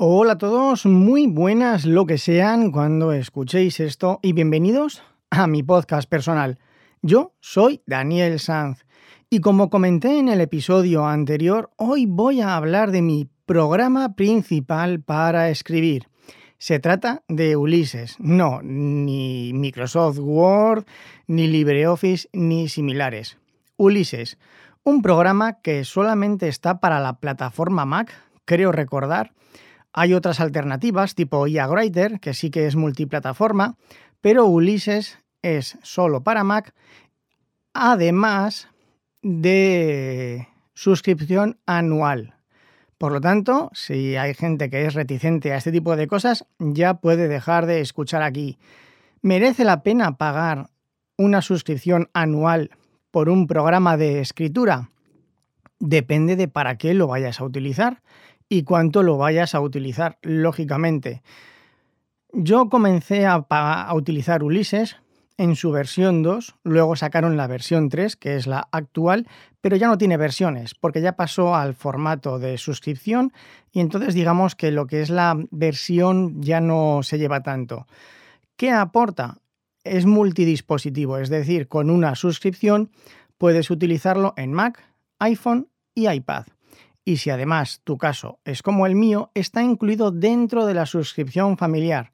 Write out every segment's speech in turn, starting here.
Hola a todos, muy buenas lo que sean cuando escuchéis esto y bienvenidos a mi podcast personal. Yo soy Daniel Sanz y como comenté en el episodio anterior, hoy voy a hablar de mi programa principal para escribir. Se trata de Ulises, no, ni Microsoft Word, ni LibreOffice, ni similares. Ulises, un programa que solamente está para la plataforma Mac, creo recordar, hay otras alternativas tipo IA Writer, que sí que es multiplataforma, pero Ulises es solo para Mac, además de suscripción anual. Por lo tanto, si hay gente que es reticente a este tipo de cosas, ya puede dejar de escuchar aquí. ¿Merece la pena pagar una suscripción anual por un programa de escritura? Depende de para qué lo vayas a utilizar y cuánto lo vayas a utilizar, lógicamente. Yo comencé a, utilizar Ulises en su versión 2, luego sacaron la versión 3, que es la actual, pero ya no tiene versiones, porque ya pasó al formato de suscripción y entonces digamos que lo que es la versión ya no se lleva tanto. ¿Qué aporta? Es multidispositivo, es decir, con una suscripción puedes utilizarlo en Mac, iPhone y iPad y si además tu caso es como el mío, está incluido dentro de la suscripción familiar.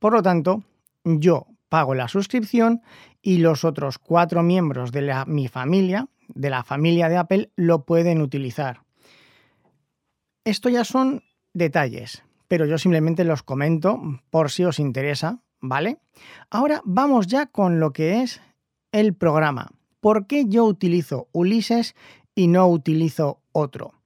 Por lo tanto, yo pago la suscripción y los otros cuatro miembros de mi familia, de la familia de Apple, lo pueden utilizar. Esto ya son detalles, pero yo simplemente los comento por si os interesa, ¿vale? Ahora vamos ya con lo que es el programa. ¿Por qué yo utilizo Ulises y no utilizo otro?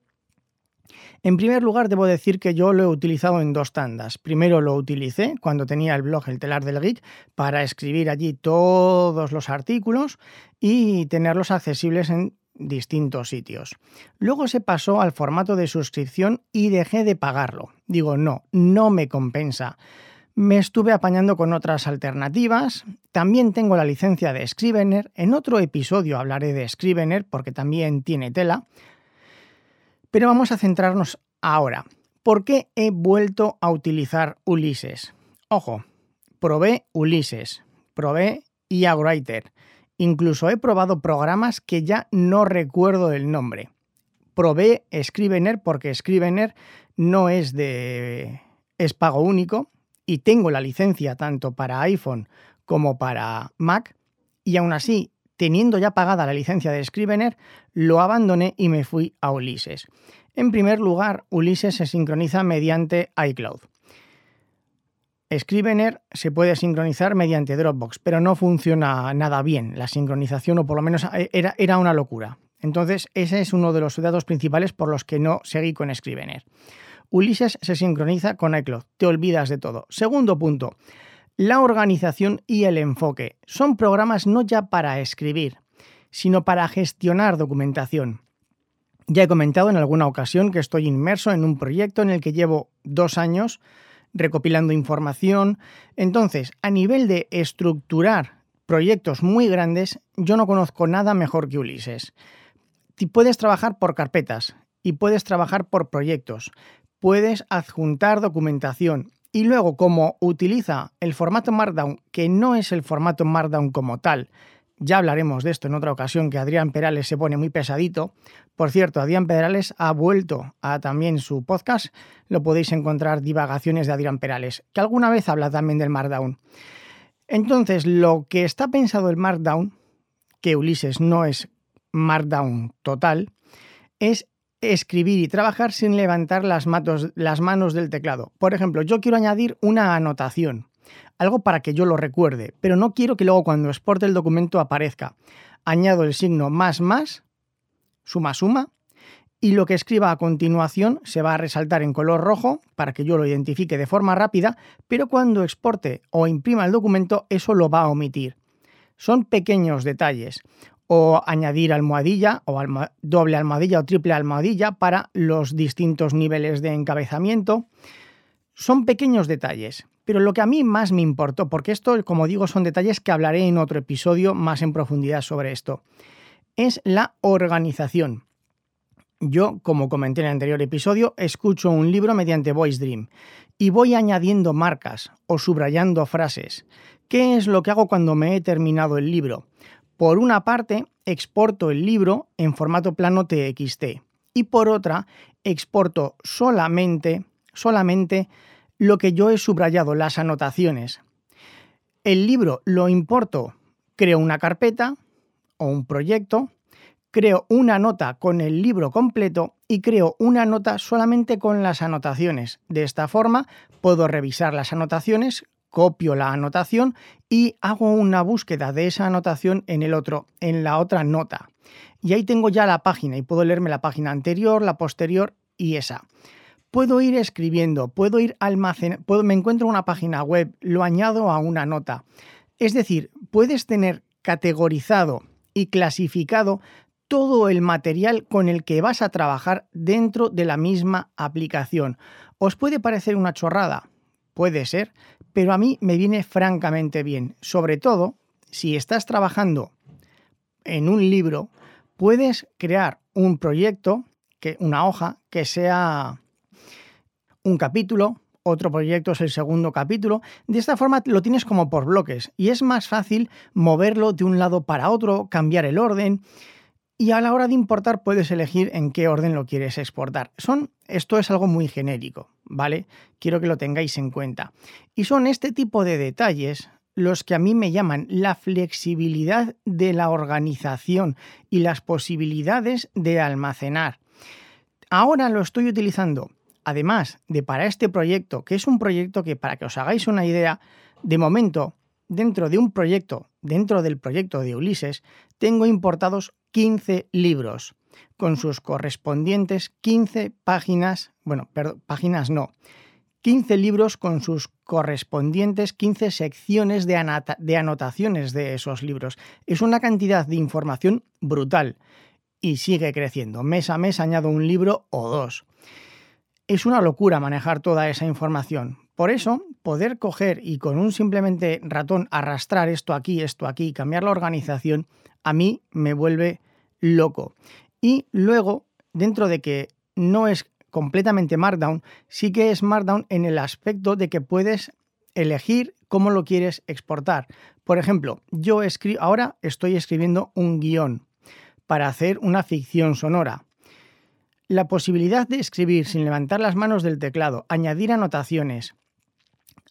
En primer lugar, debo decir que yo lo he utilizado en dos tandas. Primero lo utilicé cuando tenía el blog El Telar del Geek para escribir allí todos los artículos y tenerlos accesibles en distintos sitios. Luego se pasó al formato de suscripción y dejé de pagarlo. Digo, no, no me compensa. Me estuve apañando con otras alternativas. También tengo la licencia de Scrivener. En otro episodio hablaré de Scrivener porque también tiene tela. Pero vamos a centrarnos ahora. ¿Por qué he vuelto a utilizar Ulises? Ojo, probé Ulises, probé IA Writer, incluso he probado programas que ya no recuerdo el nombre. Probé Scrivener porque Scrivener no es de es pago único y tengo la licencia tanto para iPhone como para Mac y aún así teniendo ya pagada la licencia de Scrivener, lo abandoné y me fui a Ulises. En primer lugar, Ulises se sincroniza mediante iCloud. Scrivener se puede sincronizar mediante Dropbox, pero no funciona nada bien la sincronización, o por lo menos eh, era, una locura. Entonces, ese es uno de los datos principales por los que no seguí con Scrivener. Ulises se sincroniza con iCloud, te olvidas de todo. Segundo punto, la organización y el enfoque son programas no ya para escribir, sino para gestionar documentación. Ya he comentado en alguna ocasión que estoy inmerso en un proyecto en el que llevo dos años recopilando información. Entonces, a nivel de estructurar proyectos muy grandes, yo no conozco nada mejor que Ulises. Puedes trabajar por carpetas y puedes trabajar por proyectos. Puedes adjuntar documentación y luego, como utiliza el formato Markdown, que no es el formato Markdown como tal, ya hablaremos de esto en otra ocasión, que Adrián Perales se pone muy pesadito. Por cierto, Adrián Perales ha vuelto a también su podcast, lo podéis encontrar Divagaciones de Adrián Perales, que alguna vez habla también del Markdown. Entonces, lo que está pensado el Markdown, que Ulises no es Markdown total, es escribir y trabajar sin levantar las, manos del teclado. Por ejemplo, yo quiero añadir una anotación, algo para que yo lo recuerde, pero no quiero que luego cuando exporte el documento aparezca. Añado el signo más más, suma suma, y lo que escriba a continuación se va a resaltar en color rojo para que yo lo identifique de forma rápida, pero cuando exporte o imprima el documento eso lo va a omitir. Son pequeños detalles o añadir almohadilla o doble almohadilla o triple almohadilla para los distintos niveles de encabezamiento. Son pequeños detalles, pero lo que a mí más me importó, porque esto, como digo, son detalles que hablaré en otro episodio más en profundidad sobre esto, es la organización. Yo, como comenté en el anterior episodio, escucho un libro mediante Voice Dream y voy añadiendo marcas o subrayando frases. ¿Qué es lo que hago cuando me he terminado el libro? Por una parte, exporto el libro en formato plano TXT y por otra, exporto solamente, solamente lo que yo he subrayado, las anotaciones. El libro lo importo, creo una carpeta o un proyecto, creo una nota con el libro completo y creo una nota solamente con las anotaciones. De esta forma puedo revisar las anotaciones, copio la anotación y hago una búsqueda de esa anotación en el otro, en la otra nota. Y ahí tengo ya la página y puedo leerme la página anterior, la posterior y esa. Puedo ir escribiendo, puedo ir almacenando, me encuentro una página web, lo añado a una nota. Es decir, puedes tener categorizado y clasificado todo el material con el que vas a trabajar dentro de la misma aplicación. ¿Os puede parecer una chorrada? Puede ser, pero a mí me viene francamente bien. Sobre todo, si estás trabajando en un libro, puedes crear un proyecto, que, una hoja, que sea un capítulo, otro proyecto es el segundo capítulo. De esta forma lo tienes como por bloques y es más fácil moverlo de un lado para otro, cambiar el orden y a la hora de importar puedes elegir en qué orden lo quieres exportar. Son, esto es algo muy genérico, ¿vale? Quiero que lo tengáis en cuenta. Y son este tipo de detalles los que a mí me llaman la flexibilidad de la organización y las posibilidades de almacenar. Ahora lo estoy utilizando, además de para este proyecto, que es un proyecto que para que os hagáis una idea, de momento, dentro de un proyecto, dentro del proyecto de Ulises, tengo importados 15 libros con sus correspondientes 15 páginas, bueno, perdón, páginas no, 15 libros con sus correspondientes 15 secciones de, de, anotaciones de esos libros. Es una cantidad de información brutal y sigue creciendo. Mes a mes añado un libro o dos. Es una locura manejar toda esa información. Por eso, poder coger y con un simplemente ratón arrastrar esto aquí, esto aquí, cambiar la organización, a mí me vuelve loco. Y luego, dentro de que no es completamente Markdown, sí que es Markdown en el aspecto de que puedes elegir cómo lo quieres exportar. Por ejemplo, yo escribo, ahora estoy escribiendo un guion para hacer una ficción sonora. La posibilidad de escribir sin levantar las manos del teclado, añadir anotaciones,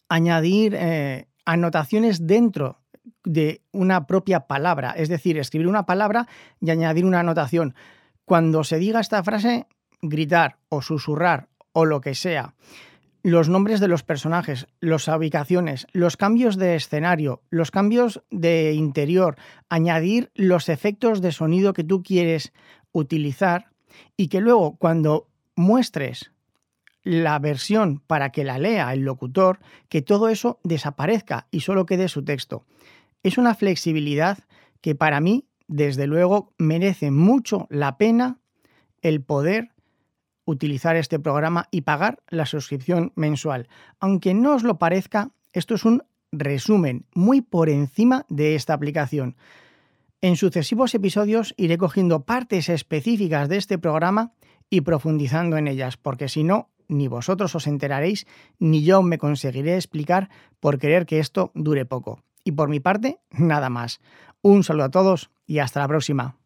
añadir eh, anotaciones dentro de una propia palabra, es decir, escribir una palabra y añadir una anotación. Cuando se diga esta frase, gritar o susurrar o lo que sea, los nombres de los personajes, las ubicaciones, los cambios de escenario, los cambios de interior, añadir los efectos de sonido que tú quieres utilizar y que luego cuando muestres la versión para que la lea el locutor, que todo eso desaparezca y solo quede su texto. Es una flexibilidad que para mí, desde luego, merece mucho la pena el poder utilizar este programa y pagar la suscripción mensual. Aunque no os lo parezca, esto es un resumen muy por encima de esta aplicación. En sucesivos episodios iré cogiendo partes específicas de este programa y profundizando en ellas, porque si no, ni vosotros os enteraréis, ni yo me conseguiré explicar por querer que esto dure poco. Y por mi parte, nada más. Un saludo a todos y hasta la próxima.